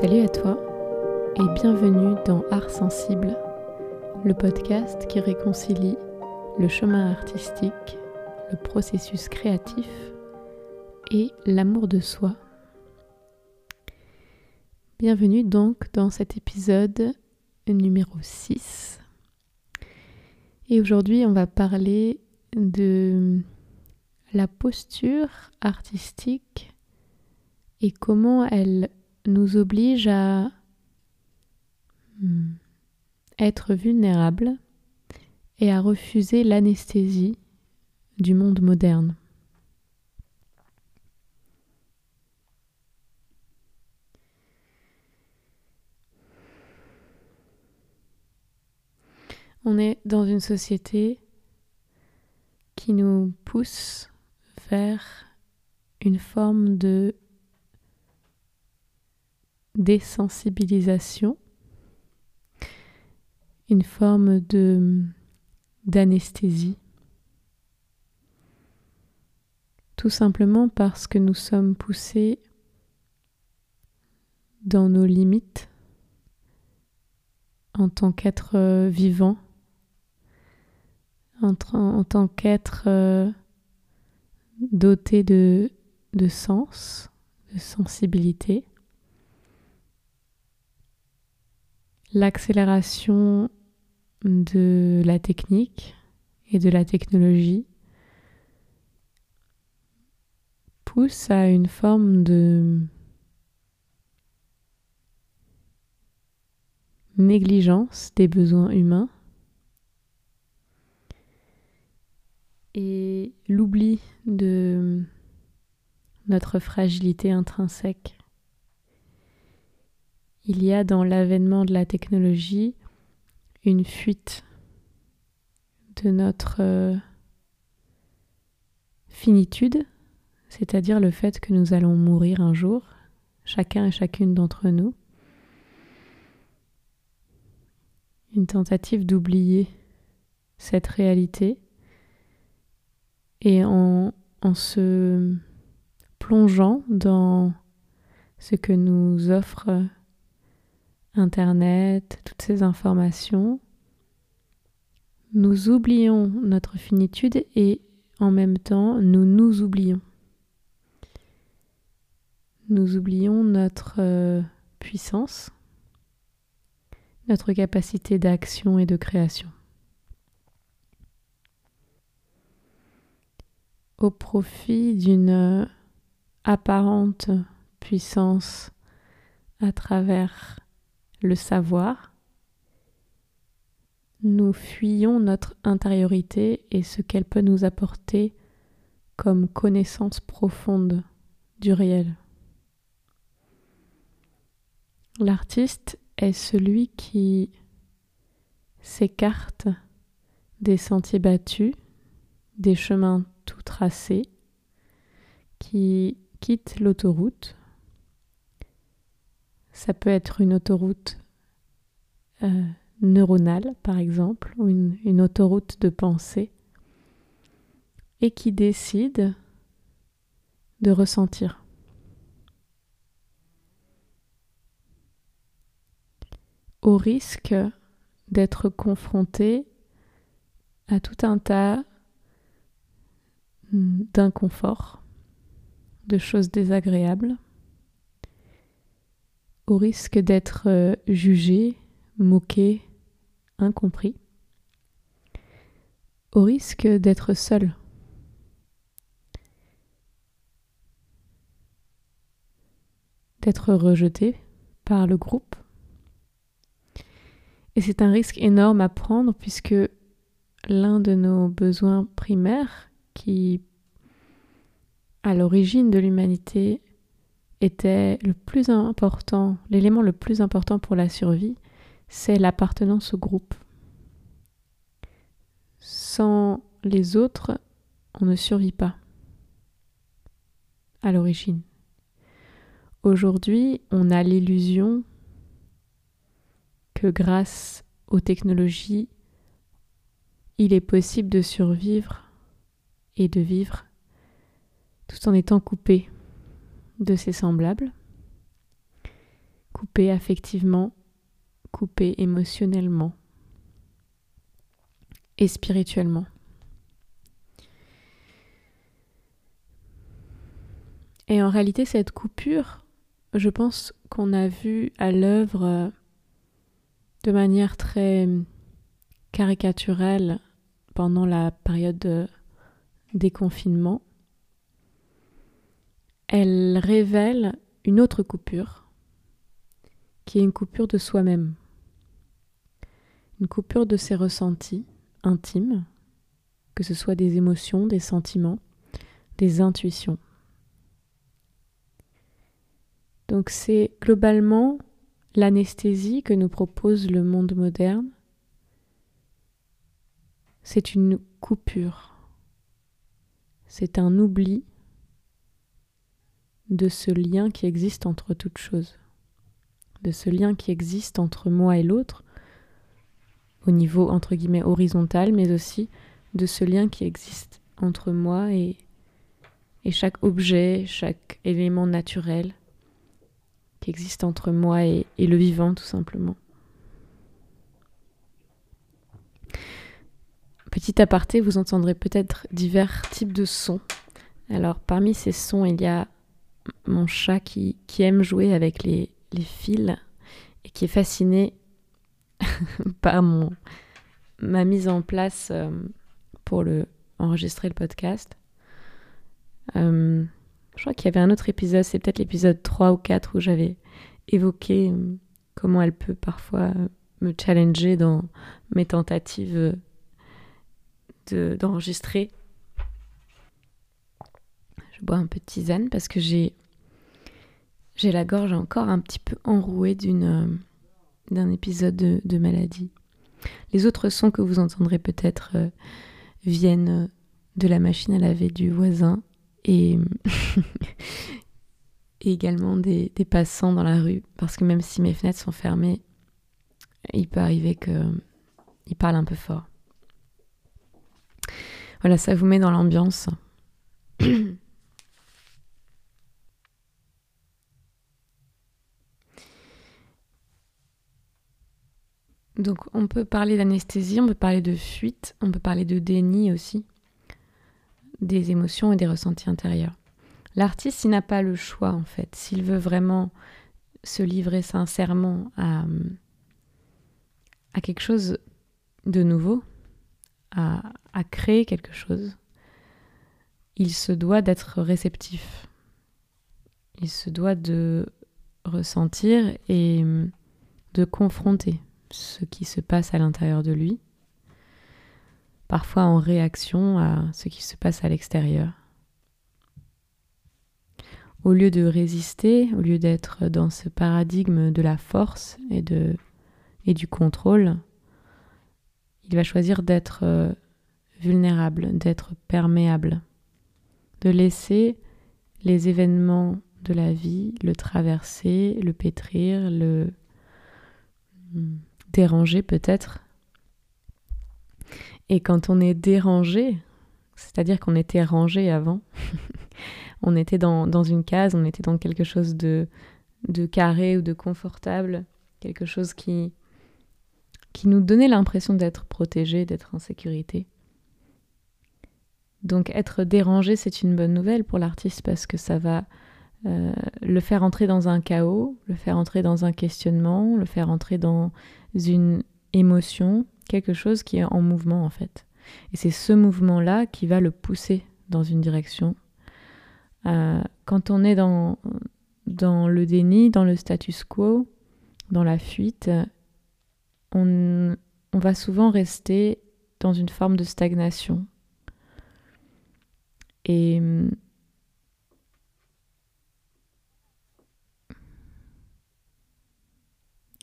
Salut à toi et bienvenue dans Art Sensible, le podcast qui réconcilie le chemin artistique, le processus créatif et l'amour de soi. Bienvenue donc dans cet épisode numéro 6. Et aujourd'hui on va parler de la posture artistique et comment elle nous oblige à hmm, être vulnérable et à refuser l'anesthésie du monde moderne. On est dans une société qui nous pousse vers une forme de désensibilisation, une forme de d'anesthésie. Tout simplement parce que nous sommes poussés dans nos limites en tant qu'être vivant, en, tant qu'être euh, doté de sens, de sensibilité. L'accélération de la technique et de la technologie pousse à une forme de négligence des besoins humains et l'oubli de notre fragilité intrinsèque il y a dans l'avènement de la technologie une fuite de notre euh, finitude, c'est-à-dire le fait que nous allons mourir un jour, chacun et chacune d'entre nous. Une tentative d'oublier cette réalité et en, en se plongeant dans ce que nous offre Internet, toutes ces informations, nous oublions notre finitude et en même temps nous nous oublions. Nous oublions notre euh, puissance, notre capacité d'action et de création. Au profit d'une euh, apparente puissance à travers le savoir, nous fuyons notre intériorité et ce qu'elle peut nous apporter comme connaissance profonde du réel. L'artiste est celui qui s'écarte des sentiers battus, des chemins tout tracés, qui quitte l'autoroute ça peut être une autoroute euh, neuronale, par exemple, ou une, une autoroute de pensée, et qui décide de ressentir. Au risque d'être confronté à tout un tas d'inconfort, de choses désagréables au risque d'être euh, jugé, moqué, incompris, au risque d'être seul. d'être rejeté par le groupe. Et c'est un risque énorme à prendre puisque l'un de nos besoins primaires qui, à l'origine de l'humanité, était le plus important, l'élément le plus important pour la survie, c'est l'appartenance au groupe. Sans les autres, on ne survit pas à l'origine. Aujourd'hui, on a l'illusion que grâce aux technologies, il est possible de survivre et de vivre tout en étant coupé de ses semblables, coupé affectivement, coupé émotionnellement et spirituellement. Et en réalité, cette coupure, je pense qu'on a vu à l'œuvre de manière très caricaturelle pendant la période de déconfinement. Elle révèle une autre coupure, qui est une coupure de soi-même, une coupure de ses ressentis intimes, que ce soit des émotions, des sentiments, des intuitions. Donc c'est globalement l'anesthésie que nous propose le monde moderne. C'est une coupure. C'est un oubli de ce lien qui existe entre toutes choses, de ce lien qui existe entre moi et l'autre, au niveau entre guillemets horizontal, mais aussi de ce lien qui existe entre moi et, et chaque objet, chaque élément naturel, qui existe entre moi et, le vivant tout simplement. Petit aparté, vous entendrez peut-être divers types de sons. Alors parmi ces sons, il y a mon chat qui, aime jouer avec les, fils et qui est fasciné par mon, ma mise en place euh, pour le, enregistrer le podcast. Euh, je crois qu'il y avait un autre épisode, c'est peut-être l'épisode 3 ou 4 où j'avais évoqué euh, comment elle peut parfois me challenger dans mes tentatives d'enregistrer. Je bois un peu de tisane parce que j'ai j'ai la gorge encore un petit peu enrouée d'une d'un épisode de, maladie. Les autres sons que vous entendrez peut-être viennent de la machine à laver du voisin et, également des, passants dans la rue, parce que même si mes fenêtres sont fermées, il peut arriver qu'ils parlent un peu fort. Voilà, ça vous met dans l'ambiance. Donc on peut parler d'anesthésie, on peut parler de fuite, on peut parler de déni aussi des émotions et des ressentis intérieurs. L'artiste, il n'a pas le choix en fait. S'il veut vraiment se livrer sincèrement à, quelque chose de nouveau, à, à créer quelque chose, il se doit d'être réceptif. Il se doit de ressentir et de confronter ce qui se passe à l'intérieur de lui parfois en réaction à ce qui se passe à l'extérieur. Au lieu de résister, au lieu d'être dans ce paradigme de la force et, du contrôle, il va choisir d'être euh, vulnérable, d'être perméable, de laisser les événements de la vie le traverser, le pétrir, le déranger peut-être, et quand on est dérangé, c'est-à-dire qu'on était rangé avant, on était dans, une case, on était dans quelque chose de, de carré ou de confortable, quelque chose qui, qui nous donnait l'impression d'être protégé, d'être en sécurité. Donc être dérangé, c'est une bonne nouvelle pour l'artiste parce que ça va euh, le faire entrer dans un chaos, le faire entrer dans un questionnement, le faire entrer dans une émotion, quelque chose qui est en mouvement en fait. Et c'est ce mouvement-là qui va le pousser dans une direction. Euh, quand on est dans, dans le déni, dans le status quo, dans la fuite, on, on va souvent rester dans une forme de stagnation. Et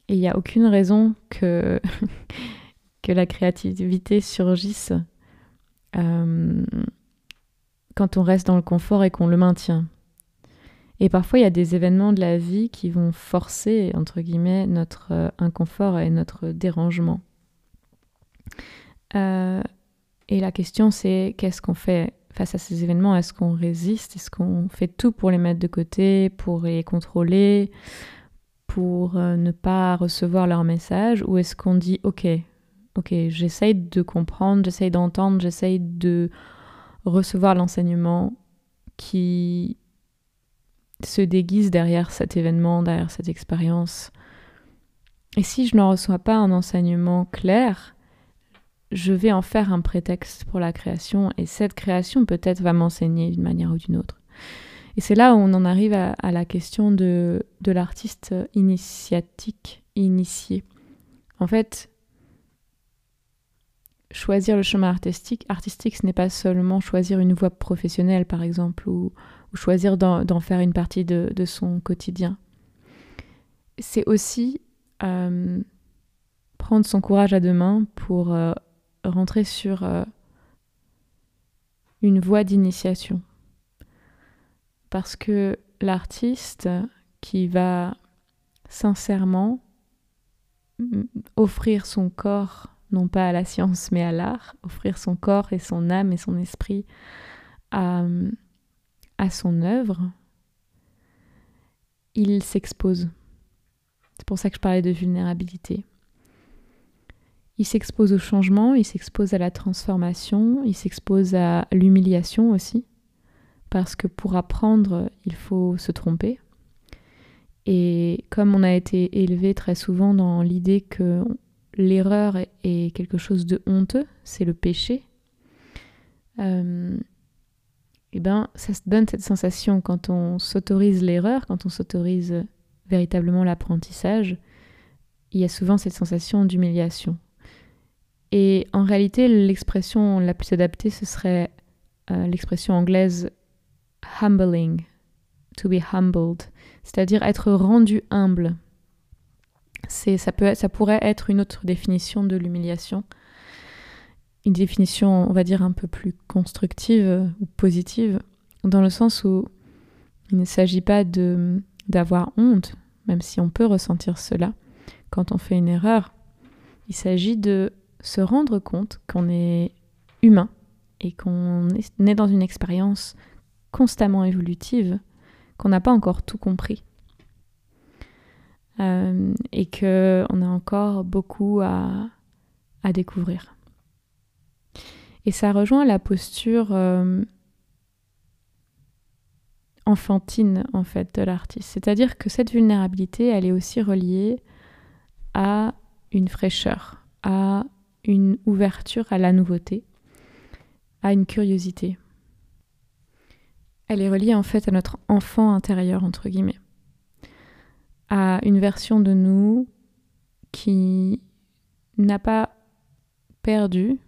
il n'y a aucune raison que que la créativité surgisse euh, quand on reste dans le confort et qu'on le maintient. Et parfois, il y a des événements de la vie qui vont forcer, entre guillemets, notre euh, inconfort et notre dérangement. Euh, et la question, c'est qu'est-ce qu'on fait face à ces événements? Est-ce qu'on résiste? Est-ce qu'on fait tout pour les mettre de côté, pour les contrôler, pour euh, ne pas recevoir leur message ou est-ce qu'on dit ok, ok, j'essaye de comprendre, j'essaye d'entendre, j'essaye de recevoir l'enseignement qui se déguise derrière cet événement, derrière cette expérience. Et si je ne reçois pas un enseignement clair, je vais en faire un prétexte pour la création et cette création peut-être va m'enseigner d'une manière ou d'une autre. Et c'est là où on en arrive à, la question de, de l'artiste initiatique, initié. En fait, choisir le chemin artistique, artistique ce n'est pas seulement choisir une voie professionnelle, par exemple, ou, choisir d'en faire une partie de, de son quotidien. C'est aussi euh, prendre son courage à deux mains pour euh, rentrer sur euh, une voie d'initiation. Parce que l'artiste qui va sincèrement offrir son corps, non pas à la science mais à l'art, offrir son corps et son âme et son esprit à, à son œuvre, il s'expose. C'est pour ça que je parlais de vulnérabilité. Il s'expose au changement, il s'expose à la transformation, il s'expose à l'humiliation aussi, parce que pour apprendre, il faut se tromper. Et comme on a été élevé très souvent dans l'idée que l'erreur est quelque chose de honteux, c'est le péché, euh, eh ben, ça donne cette sensation quand on s'autorise l'erreur, quand on s'autorise véritablement l'apprentissage, il y a souvent cette sensation d'humiliation. Et en réalité, l'expression la plus adaptée, ce serait euh, l'expression anglaise humbling, to be humbled, c'est-à-dire être rendu humble. C'est, ça, peut, ça pourrait être une autre définition de l'humiliation, une définition, on va dire, un peu plus constructive ou positive, dans le sens où il ne s'agit pas de, d'avoir honte, même si on peut ressentir cela quand on fait une erreur. Il s'agit de se rendre compte qu'on est humain et qu'on est dans une expérience constamment évolutive, qu'on n'a pas encore tout compris. Euh, et qu'on a encore beaucoup à, à, découvrir. Et ça rejoint la posture euh, enfantine en fait de l'artiste. C'est-à-dire que cette vulnérabilité, elle est aussi reliée à une fraîcheur, à une ouverture à la nouveauté, à une curiosité. Elle est reliée en fait à notre enfant intérieur, entre guillemets, à une version de nous qui n'a pas perdu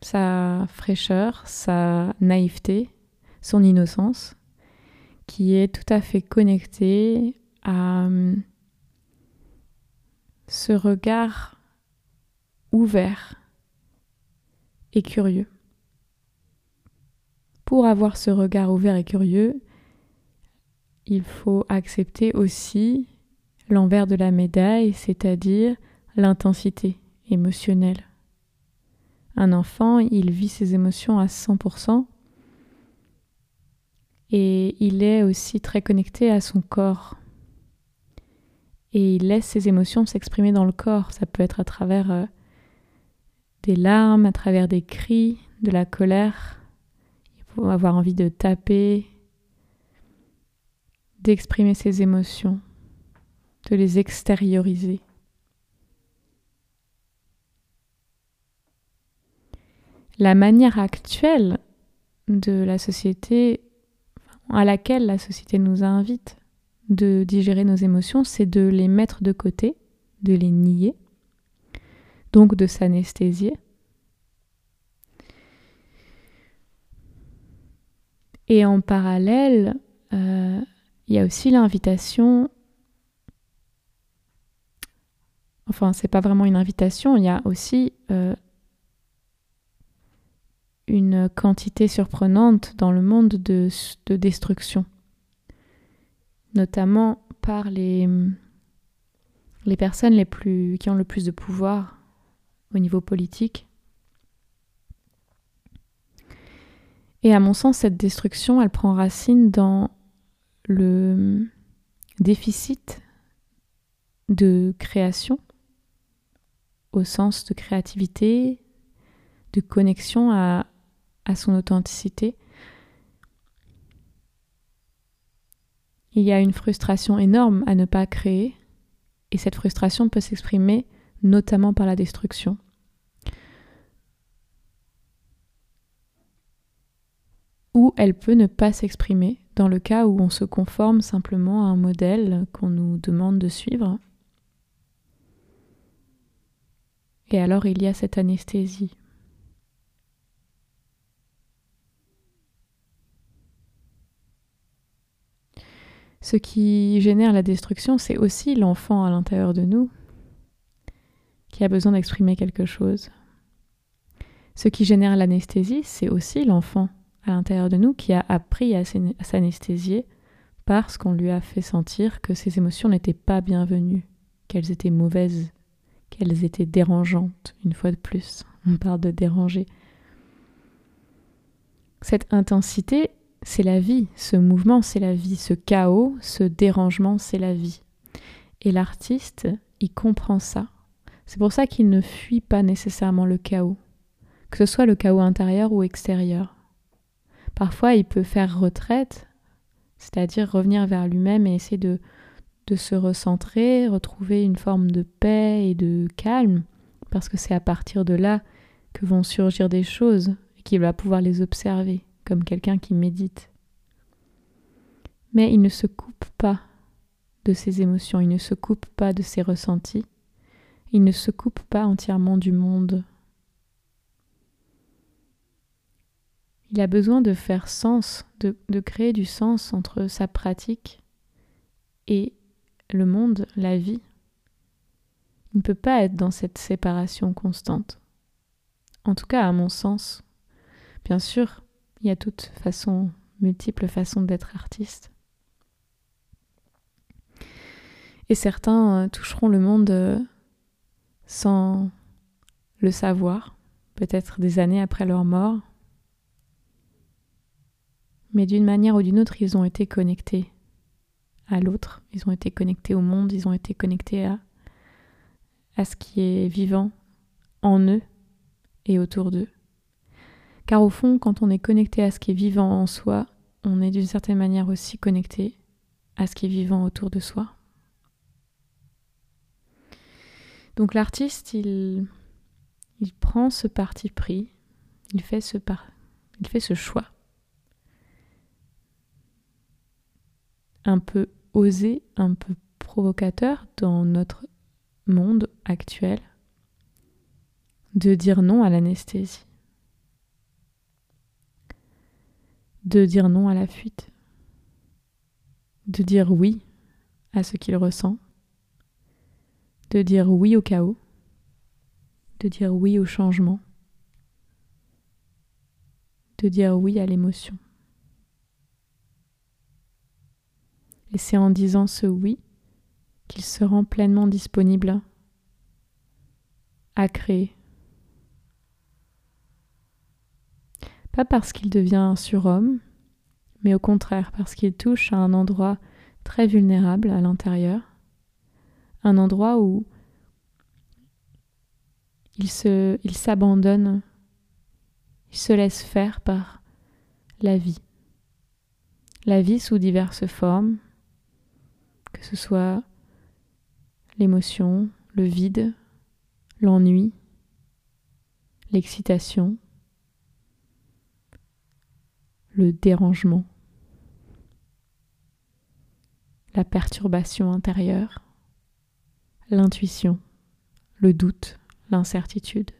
sa fraîcheur, sa naïveté, son innocence, qui est tout à fait connectée à hum, ce regard ouvert et curieux. Pour avoir ce regard ouvert et curieux, il faut accepter aussi l'envers de la médaille, c'est-à-dire l'intensité émotionnelle. Un enfant, il vit ses émotions à 100% et il est aussi très connecté à son corps. Et il laisse ses émotions s'exprimer dans le corps. Ça peut être à travers euh, des larmes, à travers des cris, de la colère. Avoir envie de taper, d'exprimer ses émotions, de les extérioriser. La manière actuelle de la société à laquelle la société nous invite de digérer nos émotions, c'est de les mettre de côté, de les nier, donc de s'anesthésier. Et en parallèle, euh, il y a aussi l'invitation, enfin c'est pas vraiment une invitation, il y a aussi euh, une quantité surprenante dans le monde de, de destruction, notamment par les, les personnes les plus, qui ont le plus de pouvoir au niveau politique. Et à mon sens, cette destruction, elle prend racine dans le déficit de création, au sens de créativité, de connexion à, à son authenticité. Il y a une frustration énorme à ne pas créer, et cette frustration peut s'exprimer notamment par la destruction. Ou elle peut ne pas s'exprimer dans le cas où on se conforme simplement à un modèle qu'on nous demande de suivre. Et alors il y a cette anesthésie. Ce qui génère la destruction, c'est aussi l'enfant à l'intérieur de nous qui a besoin d'exprimer quelque chose. Ce qui génère l'anesthésie, c'est aussi l'enfant à l'intérieur de nous qui a appris à s'anesthésier parce qu'on lui a fait sentir que ses émotions n'étaient pas bienvenues, qu'elles étaient mauvaises, qu'elles étaient dérangeantes, une fois de plus. On parle de déranger. Cette intensité, c'est la vie, ce mouvement, c'est la vie, ce chaos, ce dérangement, c'est la vie. Et l'artiste, il comprend ça. C'est pour ça qu'il ne fuit pas nécessairement le chaos, que ce soit le chaos intérieur ou extérieur. Parfois, il peut faire retraite, c'est-à-dire revenir vers lui-même et essayer de, se recentrer, retrouver une forme de paix et de calme, parce que c'est à partir de là que vont surgir des choses et qu'il va pouvoir les observer comme quelqu'un qui médite. Mais il ne se coupe pas de ses émotions, il ne se coupe pas de ses ressentis, il ne se coupe pas entièrement du monde. Il a besoin de faire sens, de, créer du sens entre sa pratique et le monde, la vie. Il ne peut pas être dans cette séparation constante. En tout cas, à mon sens. Bien sûr, il y a toutes façons, multiples façons d'être artiste. Et certains euh, toucheront le monde euh, sans le savoir, peut-être des années après leur mort. Mais d'une manière ou d'une autre, ils ont été connectés à l'autre, ils ont été connectés au monde, ils ont été connectés à, ce qui est vivant en eux et autour d'eux. Car au fond, quand on est connecté à ce qui est vivant en soi, on est d'une certaine manière aussi connecté à ce qui est vivant autour de soi. Donc l'artiste, il, il prend ce parti pris, il fait ce, par, il fait ce choix. Un peu osé, un peu provocateur dans notre monde actuel, de dire non à l'anesthésie. de dire non à la fuite, de dire oui à ce qu'il ressent, de dire oui au chaos, de dire oui au changement, de dire oui à l'émotion. Et c'est en disant ce oui qu'il se rend pleinement disponible à créer, Pas parce qu'il devient un surhomme, mais au contraire parce qu'il touche à un endroit très vulnérable à l'intérieur, un endroit où il il s'abandonne, il se laisse faire par la vie. La vie sous diverses formes, que ce soit l'émotion, le vide, l'ennui, l'excitation, le dérangement, la perturbation intérieure, l'intuition, le doute, l'incertitude,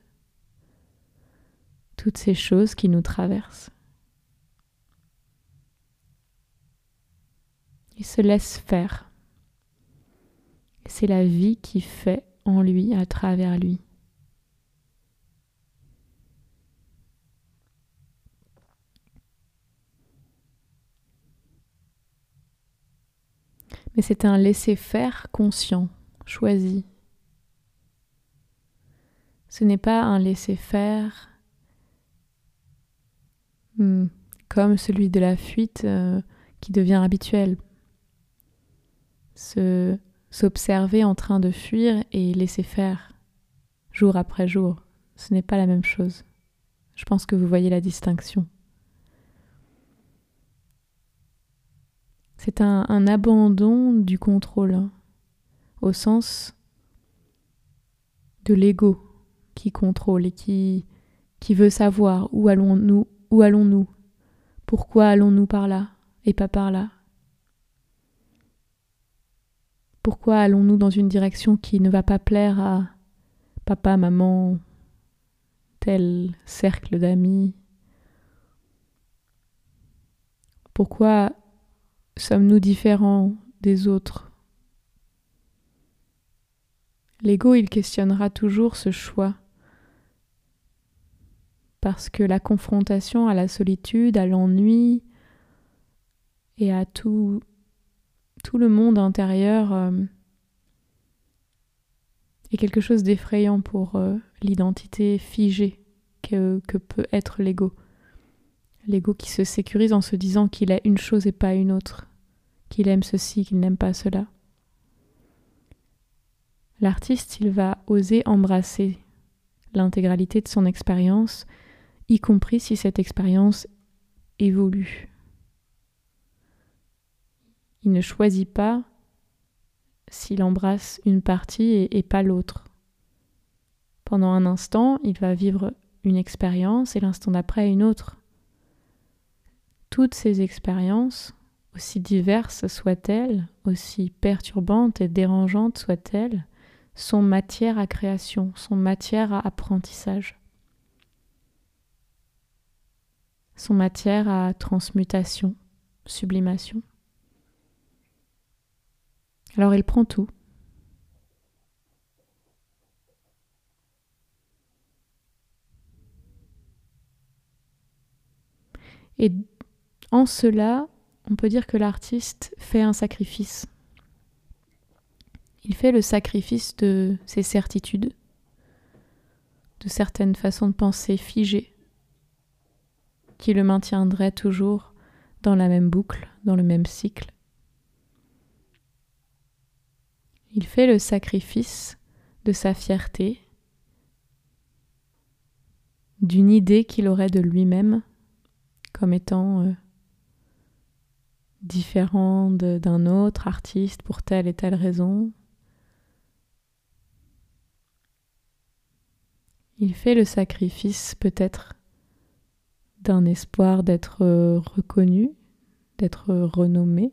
toutes ces choses qui nous traversent. Il se laisse faire. C'est la vie qui fait en lui, à travers lui. mais c'est un laisser-faire conscient, choisi. Ce n'est pas un laisser-faire hmm, comme celui de la fuite euh, qui devient habituel. Ce s'observer en train de fuir et laisser faire jour après jour. Ce n'est pas la même chose. Je pense que vous voyez la distinction. C'est un, abandon du contrôle, hein, au sens de l'ego qui contrôle et qui, qui veut savoir où allons-nous, où allons-nous, pourquoi allons-nous par là et pas par là. Pourquoi allons-nous dans une direction qui ne va pas plaire à papa, maman, tel cercle d'amis? Pourquoi sommes-nous différents des autres? L'ego, il questionnera toujours ce choix. Parce que la confrontation à la solitude, à l'ennui et à tout, tout le monde intérieur euh, est quelque chose d'effrayant pour euh, l'identité figée que, que peut être l'ego. L'ego qui se sécurise en se disant qu'il est une chose et pas une autre, qu'il aime ceci, qu'il n'aime pas cela. L'artiste, il va oser embrasser l'intégralité de son expérience y compris si cette expérience évolue. Il ne choisit pas s'il embrasse une partie et, pas l'autre. Pendant un instant, il va vivre une expérience et l'instant d'après une autre. Toutes ces expériences, aussi diverses soient-elles, aussi perturbantes et dérangeantes soient-elles, sont matière à création, sont matière à apprentissage. sont matière à transmutation, sublimation. Alors il prend tout. Et en cela, on peut dire que l'artiste fait un sacrifice. Il fait le sacrifice de ses certitudes, de certaines façons de penser figées, qui le maintiendrait toujours dans la même boucle, dans le même cycle. Il fait le sacrifice de sa fierté, d'une idée qu'il aurait de lui-même comme étant euh, différent d'un autre artiste pour telle et telle raison. Il fait le sacrifice peut-être d'un espoir d'être euh, reconnu, d'être renommé,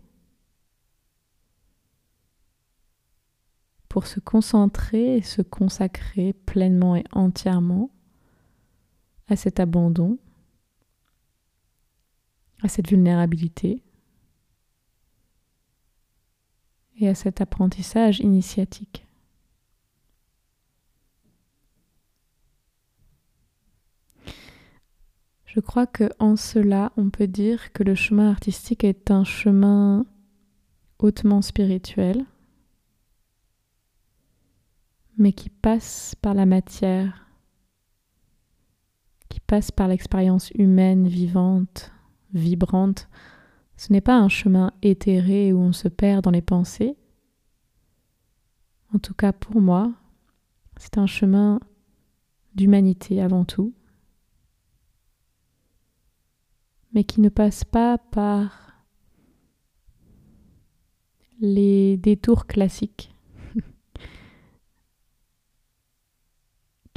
pour se concentrer et se consacrer pleinement et entièrement à cet abandon, à cette vulnérabilité et à cet apprentissage initiatique. Je crois que en cela, on peut dire que le chemin artistique est un chemin hautement spirituel, mais qui passe par la matière, qui passe par l'expérience humaine, vivante, vibrante. Ce n'est pas un chemin éthéré où on se perd dans les pensées. En tout cas pour moi, c'est un chemin d'humanité avant tout mais qui ne passe pas par les détours classiques,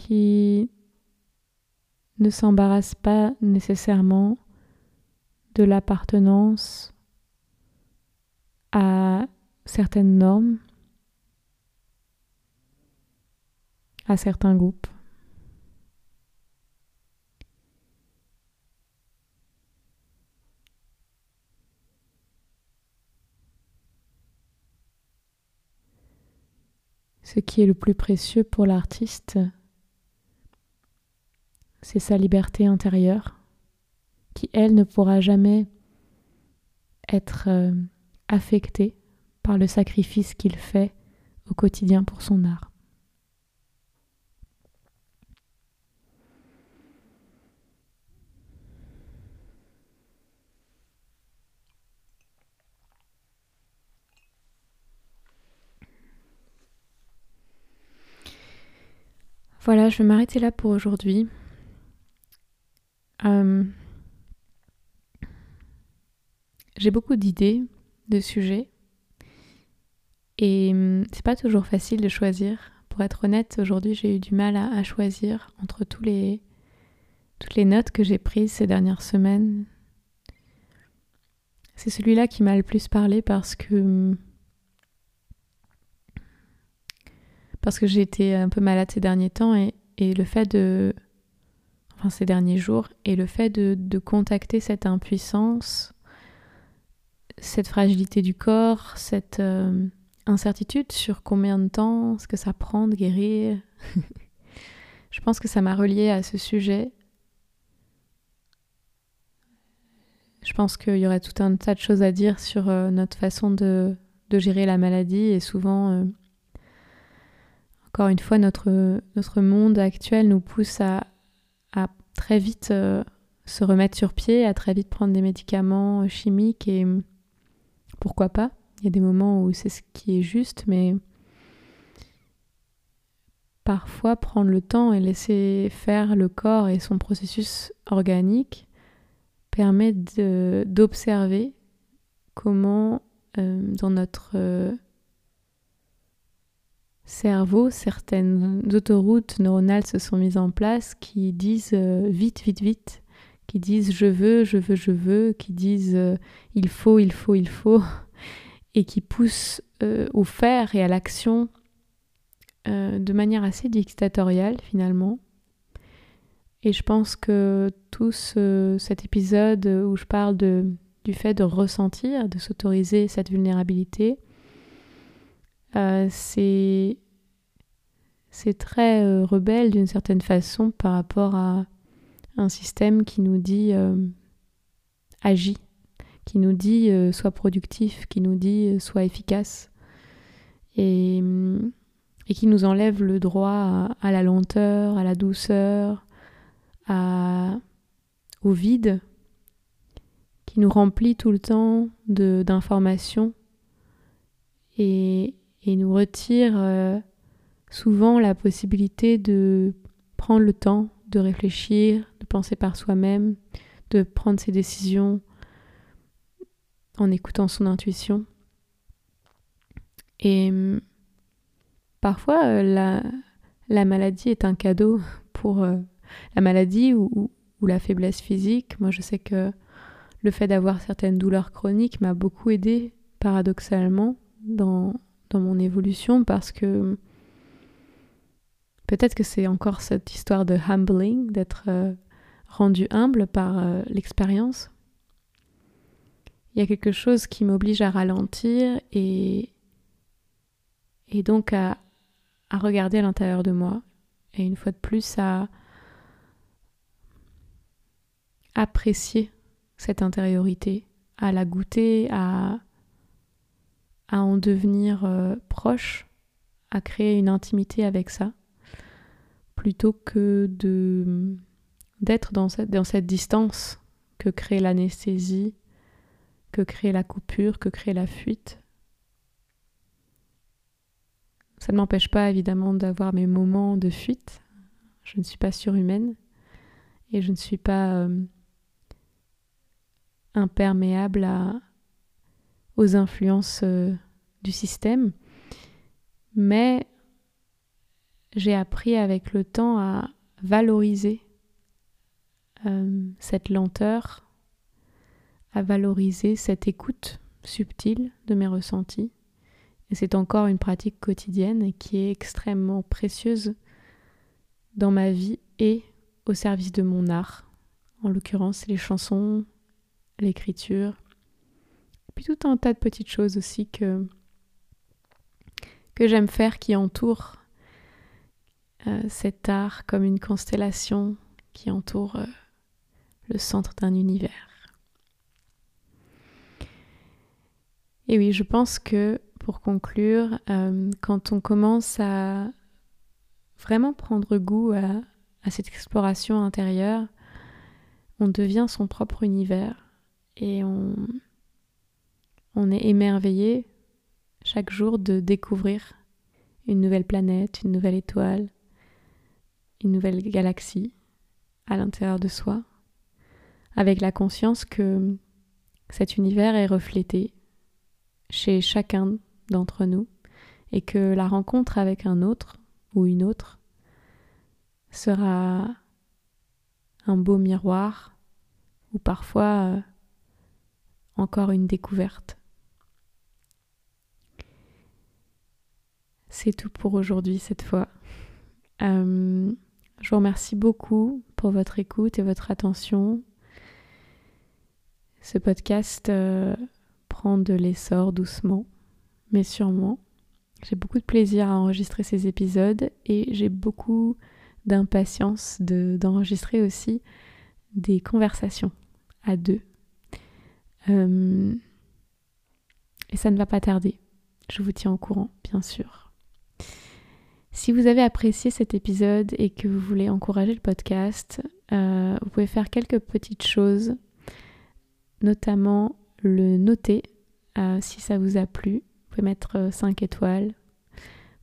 qui ne s'embarrasse pas nécessairement de l'appartenance à certaines normes, à certains groupes. Ce qui est le plus précieux pour l'artiste, c'est sa liberté intérieure, qui, elle, ne pourra jamais être euh, affectée par le sacrifice qu'il fait au quotidien pour son art. Voilà, je vais m'arrêter là pour aujourd'hui. Euh, j'ai beaucoup d'idées, de sujets, et hum, c'est pas toujours facile de choisir. Pour être honnête, aujourd'hui j'ai eu du mal à, choisir entre toutes les notes que j'ai prises ces dernières semaines. C'est celui-là qui m'a le plus parlé parce que hum, parce que j'ai été un peu malade ces derniers temps et, le fait de enfin ces derniers jours et le fait de, contacter cette impuissance cette fragilité du corps cette euh, incertitude sur combien de temps ce que ça prend de guérir je pense que ça m'a relié à ce sujet. Je pense qu'il y aurait tout un tas de choses à dire sur euh, notre façon de, de, gérer la maladie et souvent euh, encore une fois, notre, notre monde actuel nous pousse à, à très vite euh, se remettre sur pied, à très vite prendre des médicaments euh, chimiques et pourquoi pas. Il y a des moments où c'est ce qui est juste, mais parfois prendre le temps et laisser faire le corps et son processus organique permet d'observer comment euh, dans notre cerveau, certaines autoroutes neuronales se sont mises en place qui disent euh, vite, vite, vite, qui disent je veux, je veux, je veux, qui disent euh, il faut, il faut, il faut, et qui poussent euh, au faire et à l'action de manière assez dictatoriale finalement. Et je pense que tout cet épisode où je parle de, du fait de ressentir, de s'autoriser cette vulnérabilité, c'est c'est très euh, rebelle d'une certaine façon par rapport à un système qui nous dit euh, agis, qui nous dit sois productif, qui nous dit sois efficace et, et, qui nous enlève le droit à, la lenteur, à la douceur, à, au vide, qui nous remplit tout le temps d'informations et, et nous retire euh, souvent la possibilité de prendre le temps de réfléchir, de penser par soi-même, de prendre ses décisions en écoutant son intuition. Et hum, parfois, euh, la, la, maladie est un cadeau pour euh, la maladie ou, ou, la faiblesse physique. Moi, je sais que le fait d'avoir certaines douleurs chroniques m'a beaucoup aidé, paradoxalement, dans, dans mon évolution parce que peut-être que c'est encore cette histoire de humbling, d'être euh, rendu humble par euh, l'expérience. Il y a quelque chose qui m'oblige à ralentir et, et donc à, à regarder à l'intérieur de moi. Et une fois de plus, à apprécier cette intériorité, à la goûter, à à en devenir euh, proche, à créer une intimité avec ça, plutôt que de d'être dans cette, distance que crée l'anesthésie, que crée la coupure, que crée la fuite. Ça ne m'empêche pas évidemment d'avoir mes moments de fuite. Je ne suis pas surhumaine et je ne suis pas euh, imperméable à, aux influences euh, du système. Mais j'ai appris avec le temps à valoriser euh, cette lenteur, à valoriser cette écoute subtile de mes ressentis. Et c'est encore une pratique quotidienne qui est extrêmement précieuse dans ma vie et au service de mon art. En l'occurrence, les chansons, l'écriture, puis tout un tas de petites choses aussi que, que j'aime faire qui entourent euh, cet art comme une constellation qui entoure euh, le centre d'un univers. Et oui, je pense que pour conclure, euh, quand on commence à vraiment prendre goût à, à cette exploration intérieure, on devient son propre univers et on, on est émerveillé chaque jour de découvrir une nouvelle planète, une nouvelle étoile, une nouvelle galaxie à l'intérieur de soi, avec la conscience que cet univers est reflété chez chacun d'entre nous et que la rencontre avec un autre ou une autre sera un beau miroir ou parfois euh, encore une découverte. C'est tout pour aujourd'hui cette fois. Euh, je vous remercie beaucoup pour votre écoute et votre attention. Ce podcast euh, prend de l'essor doucement, mais sûrement. J'ai beaucoup de plaisir à enregistrer ces épisodes et j'ai beaucoup d'impatience d'enregistrer aussi des conversations à deux. Euh, et ça ne va pas tarder. Je vous tiens au courant, bien sûr. Si vous avez apprécié cet épisode et que vous voulez encourager le podcast, euh, vous pouvez faire quelques petites choses, notamment le noter euh, si ça vous a plu. Vous pouvez mettre 5 étoiles.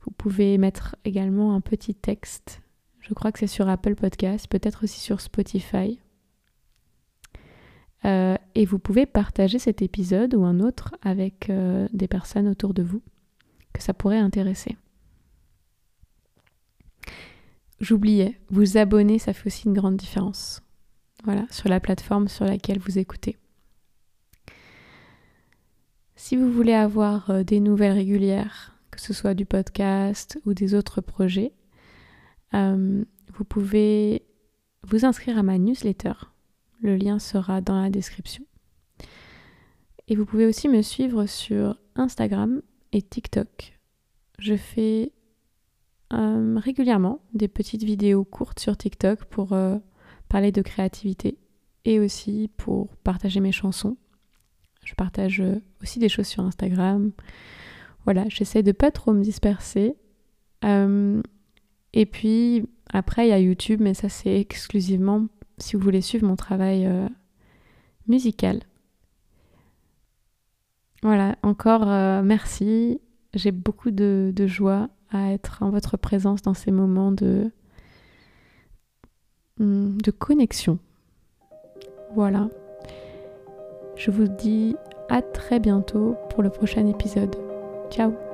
Vous pouvez mettre également un petit texte. Je crois que c'est sur Apple Podcast, peut-être aussi sur Spotify. Euh, et vous pouvez partager cet épisode ou un autre avec euh, des personnes autour de vous que ça pourrait intéresser. J'oubliais, vous abonner, ça fait aussi une grande différence. Voilà, sur la plateforme sur laquelle vous écoutez. Si vous voulez avoir euh, des nouvelles régulières, que ce soit du podcast ou des autres projets, vous pouvez vous inscrire à ma newsletter le lien sera dans la description. Et vous pouvez aussi me suivre sur Instagram et TikTok. Je fais euh, régulièrement des petites vidéos courtes sur TikTok pour euh, parler de créativité et aussi pour partager mes chansons. Je partage euh, aussi des choses sur Instagram. Voilà, j'essaie de pas trop me disperser. et puis après, il y a YouTube, mais ça c'est exclusivement si vous voulez suivre mon travail musical. Voilà, encore merci. J'ai beaucoup de, joie à être en votre présence dans ces moments de, hmm, de connexion. Voilà. Je vous dis à très bientôt pour le prochain épisode. Ciao